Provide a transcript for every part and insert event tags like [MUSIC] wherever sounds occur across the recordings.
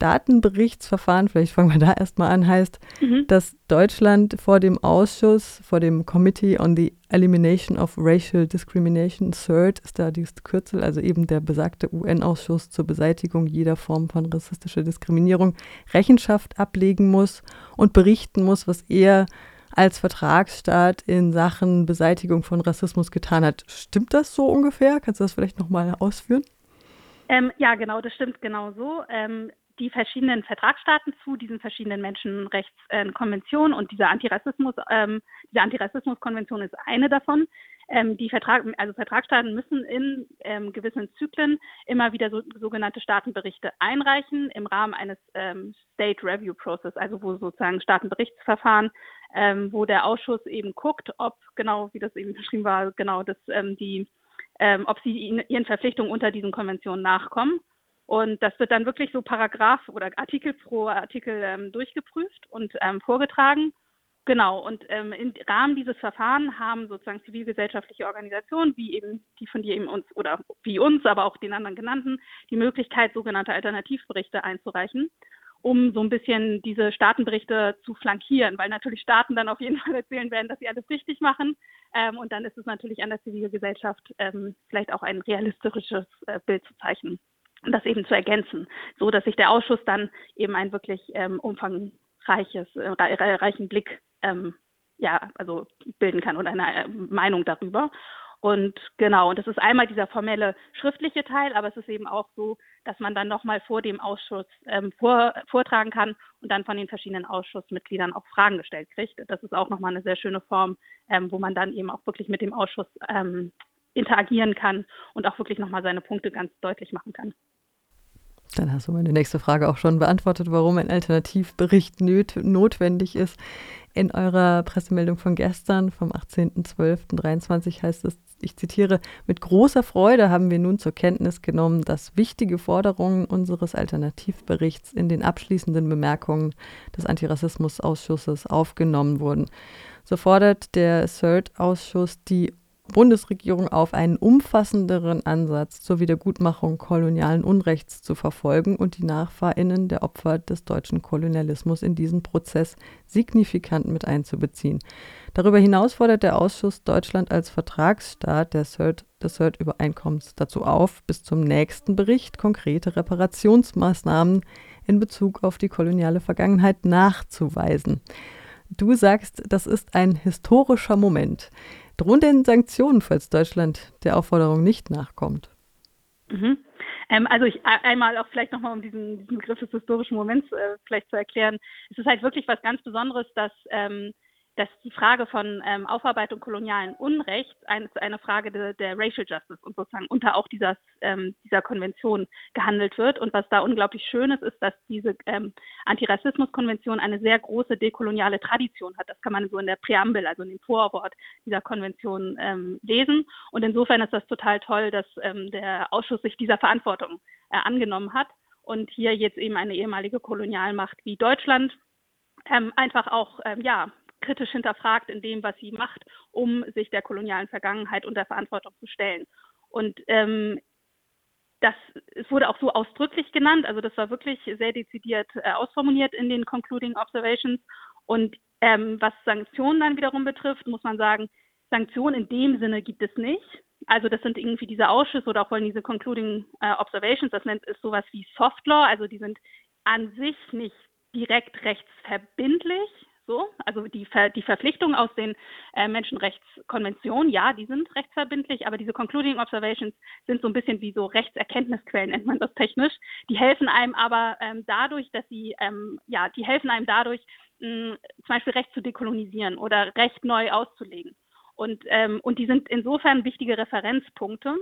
Staatenberichtsverfahren, vielleicht fangen wir da erstmal an, heißt, mhm. dass Deutschland vor dem Ausschuss, vor dem Committee on the Elimination of Racial Discrimination, CERT ist da dieses Kürzel, also eben der besagte UN-Ausschuss zur Beseitigung jeder Form von rassistischer Diskriminierung, Rechenschaft ablegen muss und berichten muss, was er als Vertragsstaat in Sachen Beseitigung von Rassismus getan hat. Stimmt das so ungefähr? Kannst du das vielleicht nochmal ausführen? Ähm, ja, genau, das stimmt genau so. Ähm, die verschiedenen Vertragsstaaten zu diesen verschiedenen Menschenrechtskonventionen und dieser Antirassismus, ähm, diese Antirassismuskonvention ist eine davon. Ähm, die Vertrag, also Vertragsstaaten müssen in ähm, gewissen Zyklen immer wieder so, sogenannte Staatenberichte einreichen im Rahmen eines ähm, State Review Process, also wo sozusagen Staatenberichtsverfahren, ähm, wo der Ausschuss eben guckt, ob genau, wie das eben beschrieben war, genau, dass ähm, die ähm, ob sie ihren Verpflichtungen unter diesen Konventionen nachkommen. Und das wird dann wirklich so Paragraph oder Artikel pro Artikel ähm, durchgeprüft und ähm, vorgetragen. Genau, und ähm, im Rahmen dieses Verfahrens haben sozusagen zivilgesellschaftliche Organisationen, wie eben die von dir eben uns oder wie uns, aber auch den anderen genannten, die Möglichkeit, sogenannte Alternativberichte einzureichen um so ein bisschen diese Staatenberichte zu flankieren, weil natürlich Staaten dann auf jeden [LAUGHS] Fall erzählen werden, dass sie alles richtig machen. Ähm, und dann ist es natürlich an der Zivilgesellschaft ähm, vielleicht auch ein realistisches äh, Bild zu zeichnen das eben zu ergänzen, so dass sich der Ausschuss dann eben ein wirklich ähm, umfangreiches, äh, reichen Blick ähm, ja, also bilden kann und eine äh, Meinung darüber. Und genau, und das ist einmal dieser formelle schriftliche Teil, aber es ist eben auch so, dass man dann nochmal vor dem Ausschuss ähm, vor, vortragen kann und dann von den verschiedenen Ausschussmitgliedern auch Fragen gestellt kriegt. Das ist auch nochmal eine sehr schöne Form, ähm, wo man dann eben auch wirklich mit dem Ausschuss ähm, interagieren kann und auch wirklich nochmal seine Punkte ganz deutlich machen kann. Dann hast du meine nächste Frage auch schon beantwortet, warum ein Alternativbericht notwendig ist. In eurer Pressemeldung von gestern, vom 18.12.23 heißt es, ich zitiere, mit großer Freude haben wir nun zur Kenntnis genommen, dass wichtige Forderungen unseres Alternativberichts in den abschließenden Bemerkungen des Antirassismusausschusses aufgenommen wurden. So fordert der CERT-Ausschuss die Bundesregierung auf, einen umfassenderen Ansatz zur Wiedergutmachung kolonialen Unrechts zu verfolgen und die Nachfahrinnen der Opfer des deutschen Kolonialismus in diesen Prozess signifikant mit einzubeziehen. Darüber hinaus fordert der Ausschuss Deutschland als Vertragsstaat der CERT, des CERT-Übereinkommens dazu auf, bis zum nächsten Bericht konkrete Reparationsmaßnahmen in Bezug auf die koloniale Vergangenheit nachzuweisen. Du sagst, das ist ein historischer Moment. Drohen denn Sanktionen, falls Deutschland der Aufforderung nicht nachkommt? Mhm. Ähm, also ich einmal auch vielleicht nochmal, um diesen, diesen Begriff des historischen Moments äh, vielleicht zu erklären. Es ist halt wirklich was ganz Besonderes, dass ähm, dass die Frage von ähm, Aufarbeitung kolonialen Unrechts eine, eine Frage de, der Racial Justice und sozusagen unter auch dieser, ähm, dieser Konvention gehandelt wird. Und was da unglaublich schön ist, ist, dass diese ähm, Antirassismus-Konvention eine sehr große dekoloniale Tradition hat. Das kann man so in der Präambel, also in dem Vorwort dieser Konvention ähm, lesen. Und insofern ist das total toll, dass ähm, der Ausschuss sich dieser Verantwortung äh, angenommen hat und hier jetzt eben eine ehemalige Kolonialmacht wie Deutschland ähm, einfach auch ähm, ja kritisch hinterfragt in dem, was sie macht, um sich der kolonialen Vergangenheit und der Verantwortung zu stellen. Und ähm, das es wurde auch so ausdrücklich genannt, also das war wirklich sehr dezidiert äh, ausformuliert in den Concluding Observations. Und ähm, was Sanktionen dann wiederum betrifft, muss man sagen, Sanktionen in dem Sinne gibt es nicht. Also das sind irgendwie diese Ausschüsse oder auch wollen diese Concluding äh, Observations, das nennt es sowas wie Soft Law, also die sind an sich nicht direkt rechtsverbindlich, so. Also die, Ver die Verpflichtungen aus den äh, Menschenrechtskonventionen, ja, die sind rechtsverbindlich, aber diese Concluding Observations sind so ein bisschen wie so Rechtserkenntnisquellen, nennt man das technisch. Die helfen einem aber ähm, dadurch, dass sie, ähm, ja, die helfen einem dadurch, mh, zum Beispiel Recht zu dekolonisieren oder Recht neu auszulegen. Und, ähm, und die sind insofern wichtige Referenzpunkte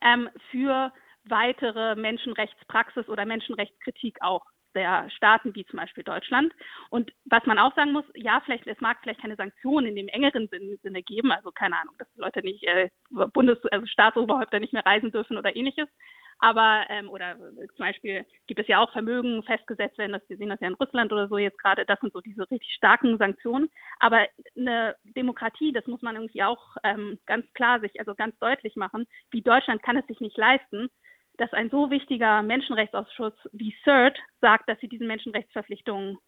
ähm, für weitere Menschenrechtspraxis oder Menschenrechtskritik auch der Staaten wie zum Beispiel Deutschland. Und was man auch sagen muss, ja, vielleicht, es mag vielleicht keine Sanktionen in dem engeren Sinne geben, also keine Ahnung, dass Leute nicht, äh, Bundes-, also Staatsoberhäupter nicht mehr reisen dürfen oder ähnliches. Aber, ähm, oder zum Beispiel gibt es ja auch Vermögen festgesetzt werden, das wir sehen das ja in Russland oder so jetzt gerade, das sind so diese richtig starken Sanktionen. Aber eine Demokratie, das muss man irgendwie auch ähm, ganz klar sich, also ganz deutlich machen, wie Deutschland kann es sich nicht leisten, dass ein so wichtiger Menschenrechtsausschuss wie CERT sagt, dass sie diesen Menschenrechtsverpflichtungen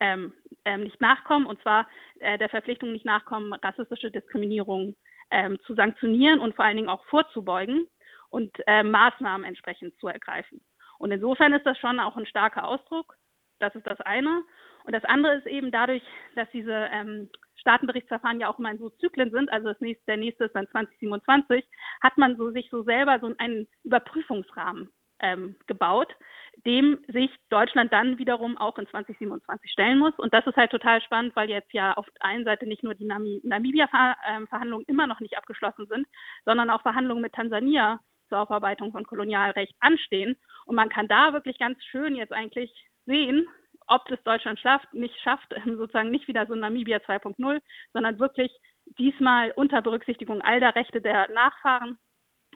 ähm, ähm, nicht nachkommen, und zwar äh, der Verpflichtung nicht nachkommen, rassistische Diskriminierung ähm, zu sanktionieren und vor allen Dingen auch vorzubeugen und äh, Maßnahmen entsprechend zu ergreifen. Und insofern ist das schon auch ein starker Ausdruck. Das ist das eine. Und das andere ist eben dadurch, dass diese ähm, Staatenberichtsverfahren ja auch immer in so Zyklen sind, also das nächste, der nächste ist dann 2027, hat man so sich so selber so einen Überprüfungsrahmen ähm, gebaut, dem sich Deutschland dann wiederum auch in 2027 stellen muss. Und das ist halt total spannend, weil jetzt ja auf der einen Seite nicht nur die Namibia-Verhandlungen immer noch nicht abgeschlossen sind, sondern auch Verhandlungen mit Tansania zur Aufarbeitung von Kolonialrecht anstehen. Und man kann da wirklich ganz schön jetzt eigentlich sehen, ob das Deutschland schafft, nicht schafft, [LAUGHS] sozusagen nicht wieder so Namibia 2.0, sondern wirklich diesmal unter Berücksichtigung all der Rechte der Nachfahren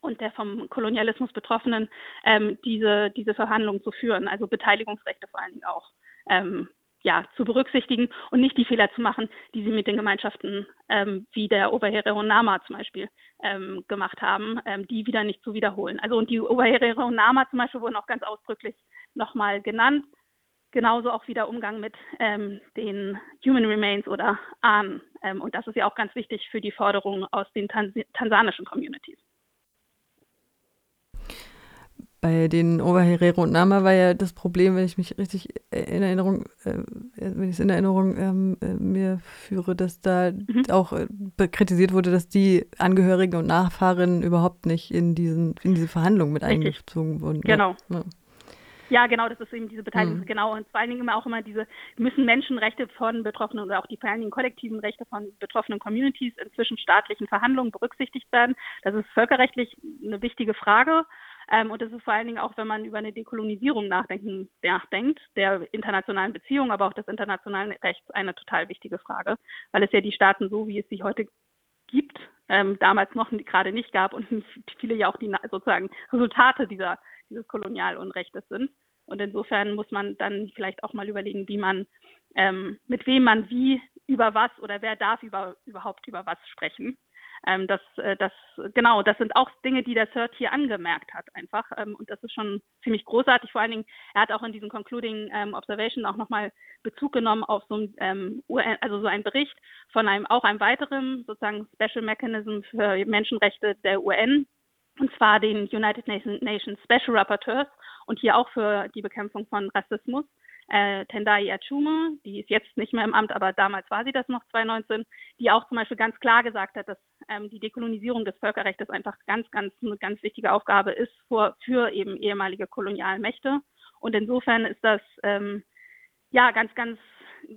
und der vom Kolonialismus Betroffenen ähm, diese, diese Verhandlungen zu führen, also Beteiligungsrechte vor allen Dingen auch. Ähm, ja, zu berücksichtigen und nicht die Fehler zu machen, die sie mit den Gemeinschaften ähm, wie der Oberherero Nama zum Beispiel ähm, gemacht haben, ähm, die wieder nicht zu wiederholen. Also und die Oberherero Nama zum Beispiel wurden auch ganz ausdrücklich nochmal genannt. Genauso auch wieder Umgang mit ähm, den Human Remains oder Ahnen. Ähm, und das ist ja auch ganz wichtig für die Forderungen aus den Tans tansanischen Communities bei den Oberherero und Nama war ja das Problem, wenn ich mich richtig in Erinnerung, äh, wenn ich es in Erinnerung ähm, äh, mir führe, dass da mhm. auch äh, kritisiert wurde, dass die Angehörigen und Nachfahren überhaupt nicht in diesen in diese Verhandlungen mit richtig. eingezogen wurden. Genau. Ja. Ja, genau, das ist eben diese Beteiligung, mhm. genau. Und vor allen Dingen immer auch immer diese, müssen Menschenrechte von Betroffenen oder auch die vor allen Dingen kollektiven Rechte von betroffenen Communities in zwischenstaatlichen Verhandlungen berücksichtigt werden. Das ist völkerrechtlich eine wichtige Frage. Ähm, und das ist vor allen Dingen auch, wenn man über eine Dekolonisierung nachdenken, nachdenkt, der internationalen Beziehungen, aber auch des internationalen Rechts eine total wichtige Frage, weil es ja die Staaten so, wie es sie heute gibt, ähm, damals noch gerade nicht gab und [LAUGHS] viele ja auch die sozusagen Resultate dieser, dieses Kolonialunrechtes sind. Und insofern muss man dann vielleicht auch mal überlegen, wie man, ähm, mit wem man wie über was oder wer darf über, überhaupt über was sprechen. Ähm, das, äh, das, genau, das sind auch Dinge, die der CERT hier angemerkt hat einfach. Ähm, und das ist schon ziemlich großartig. Vor allen Dingen, er hat auch in diesem Concluding ähm, Observation auch nochmal Bezug genommen auf so ein, ähm, UN, also so ein Bericht von einem, auch einem weiteren sozusagen Special Mechanism für Menschenrechte der UN, und zwar den United Nations Special Rapporteurs und hier auch für die Bekämpfung von Rassismus äh, Tendai Achume, die ist jetzt nicht mehr im Amt, aber damals war sie das noch 2019, die auch zum Beispiel ganz klar gesagt hat, dass ähm, die Dekolonisierung des Völkerrechts einfach ganz, ganz eine ganz wichtige Aufgabe ist für, für eben ehemalige Kolonialmächte. Und insofern ist das ähm, ja ganz, ganz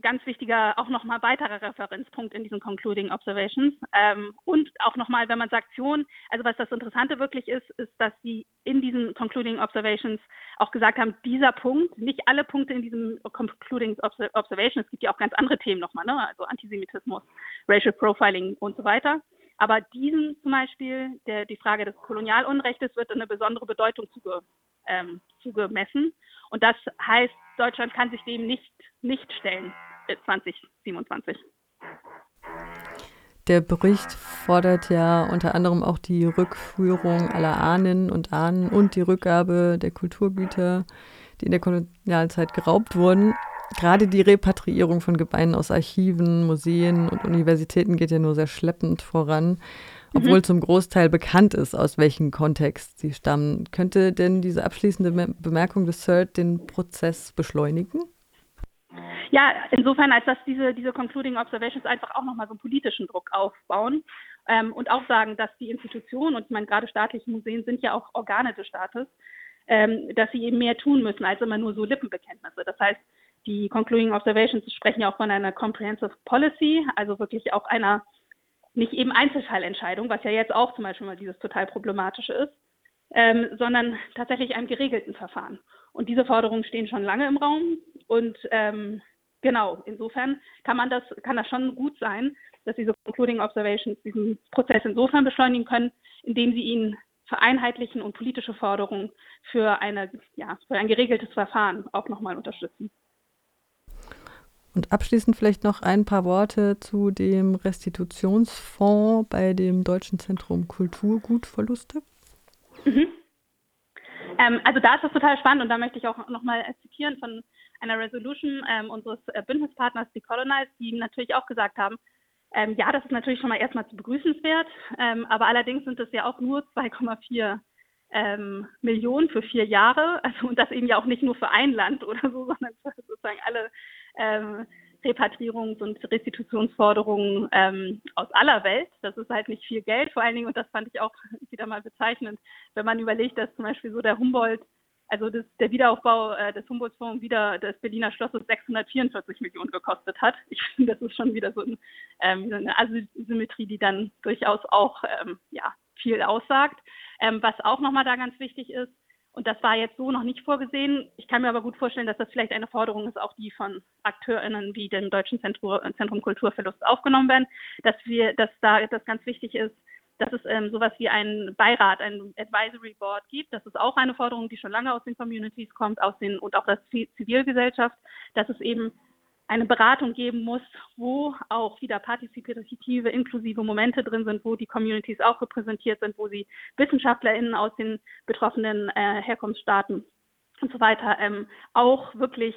ganz wichtiger, auch nochmal weiterer Referenzpunkt in diesen Concluding Observations. Ähm, und auch nochmal, wenn man Sanktionen, also was das Interessante wirklich ist, ist, dass sie in diesen Concluding Observations auch gesagt haben, dieser Punkt, nicht alle Punkte in diesem Concluding Observation, es gibt ja auch ganz andere Themen nochmal, ne? also Antisemitismus, Racial Profiling und so weiter. Aber diesen zum Beispiel, der, die Frage des Kolonialunrechtes wird eine besondere Bedeutung zuge, ähm, zugemessen. Und das heißt, Deutschland kann sich dem nicht, nicht stellen 2027. Äh, Der Bericht fordert ja unter anderem auch die Rückführung aller Ahnen und Ahnen und die Rückgabe der Kulturgüter, die in der Kolonialzeit geraubt wurden. Gerade die Repatriierung von Gebeinen aus Archiven, Museen und Universitäten geht ja nur sehr schleppend voran obwohl mhm. zum Großteil bekannt ist, aus welchem Kontext sie stammen. Könnte denn diese abschließende Bemerkung des CERT den Prozess beschleunigen? Ja, insofern, als dass diese, diese Concluding Observations einfach auch nochmal so einen politischen Druck aufbauen ähm, und auch sagen, dass die Institutionen, und ich meine, gerade staatliche Museen sind ja auch Organe des Staates, ähm, dass sie eben mehr tun müssen als immer nur so Lippenbekenntnisse. Das heißt, die Concluding Observations sprechen ja auch von einer Comprehensive Policy, also wirklich auch einer nicht eben Einzelfallentscheidung, was ja jetzt auch zum Beispiel mal dieses total problematische ist, ähm, sondern tatsächlich einem geregelten Verfahren. Und diese Forderungen stehen schon lange im Raum. Und ähm, genau, insofern kann man das, kann das schon gut sein, dass diese Concluding Observations diesen Prozess insofern beschleunigen können, indem sie ihn vereinheitlichen und politische Forderungen für eine, ja, für ein geregeltes Verfahren auch nochmal unterstützen. Und abschließend vielleicht noch ein paar Worte zu dem Restitutionsfonds bei dem Deutschen Zentrum Kulturgutverluste. Mhm. Ähm, also da ist das total spannend und da möchte ich auch nochmal zitieren von einer Resolution ähm, unseres äh, Bündnispartners Decolonize, die natürlich auch gesagt haben, ähm, ja, das ist natürlich schon mal erstmal zu begrüßenswert, ähm, aber allerdings sind es ja auch nur 2,4 ähm, Millionen für vier Jahre, also und das eben ja auch nicht nur für ein Land oder so, [LAUGHS] sondern für sozusagen alle ähm, Repatrierungs- und Restitutionsforderungen ähm, aus aller Welt. Das ist halt nicht viel Geld, vor allen Dingen, und das fand ich auch [LAUGHS] wieder mal bezeichnend, wenn man überlegt, dass zum Beispiel so der Humboldt also das, der Wiederaufbau äh, des Humboldt-Fonds wieder des Berliner Schlosses 644 Millionen gekostet hat. Ich [LAUGHS] finde, das ist schon wieder so ein, ähm, eine Asymmetrie, die dann durchaus auch ähm, ja, viel aussagt. Ähm, was auch nochmal da ganz wichtig ist, und das war jetzt so noch nicht vorgesehen. Ich kann mir aber gut vorstellen, dass das vielleicht eine Forderung ist, auch die von AkteurInnen wie dem Deutschen Zentrum, Zentrum Kulturverlust aufgenommen werden, dass wir, dass da das ganz wichtig ist, dass es ähm, sowas wie einen Beirat, ein Advisory Board gibt. Das ist auch eine Forderung, die schon lange aus den Communities kommt, aus den und auch der Zivilgesellschaft, dass es eben eine Beratung geben muss, wo auch wieder partizipative, inklusive Momente drin sind, wo die Communities auch repräsentiert sind, wo sie WissenschaftlerInnen aus den betroffenen äh, Herkunftsstaaten und so weiter ähm, auch wirklich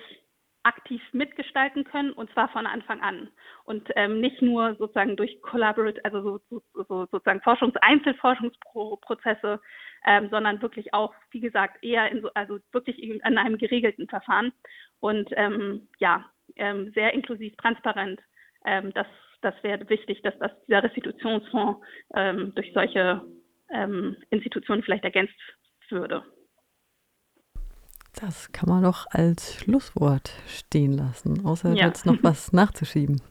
aktiv mitgestalten können und zwar von Anfang an. Und ähm, nicht nur sozusagen durch Collaborate, also so, so, so sozusagen Forschungs Einzelforschungsprozesse, ähm, sondern wirklich auch, wie gesagt, eher in so, also wirklich in, in einem geregelten Verfahren. Und ähm, ja, ähm, sehr inklusiv, transparent. Ähm, das das wäre wichtig, dass das, dieser Restitutionsfonds ähm, durch solche Institutionen vielleicht ergänzt würde. Das kann man doch als Schlusswort stehen lassen, außer ja. jetzt noch was [LAUGHS] nachzuschieben.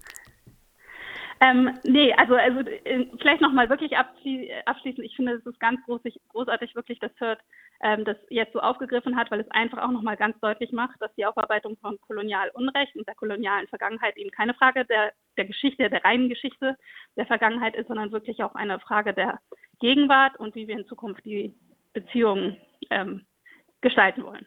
Ähm, nee, also, also äh, vielleicht nochmal wirklich abschli abschließend. Ich finde, es ist ganz großig, großartig, wirklich, dass Hurt ähm, das jetzt so aufgegriffen hat, weil es einfach auch nochmal ganz deutlich macht, dass die Aufarbeitung von Kolonialunrecht und der kolonialen Vergangenheit eben keine Frage der, der Geschichte, der reinen Geschichte der Vergangenheit ist, sondern wirklich auch eine Frage der Gegenwart und wie wir in Zukunft die Beziehungen ähm, gestalten wollen.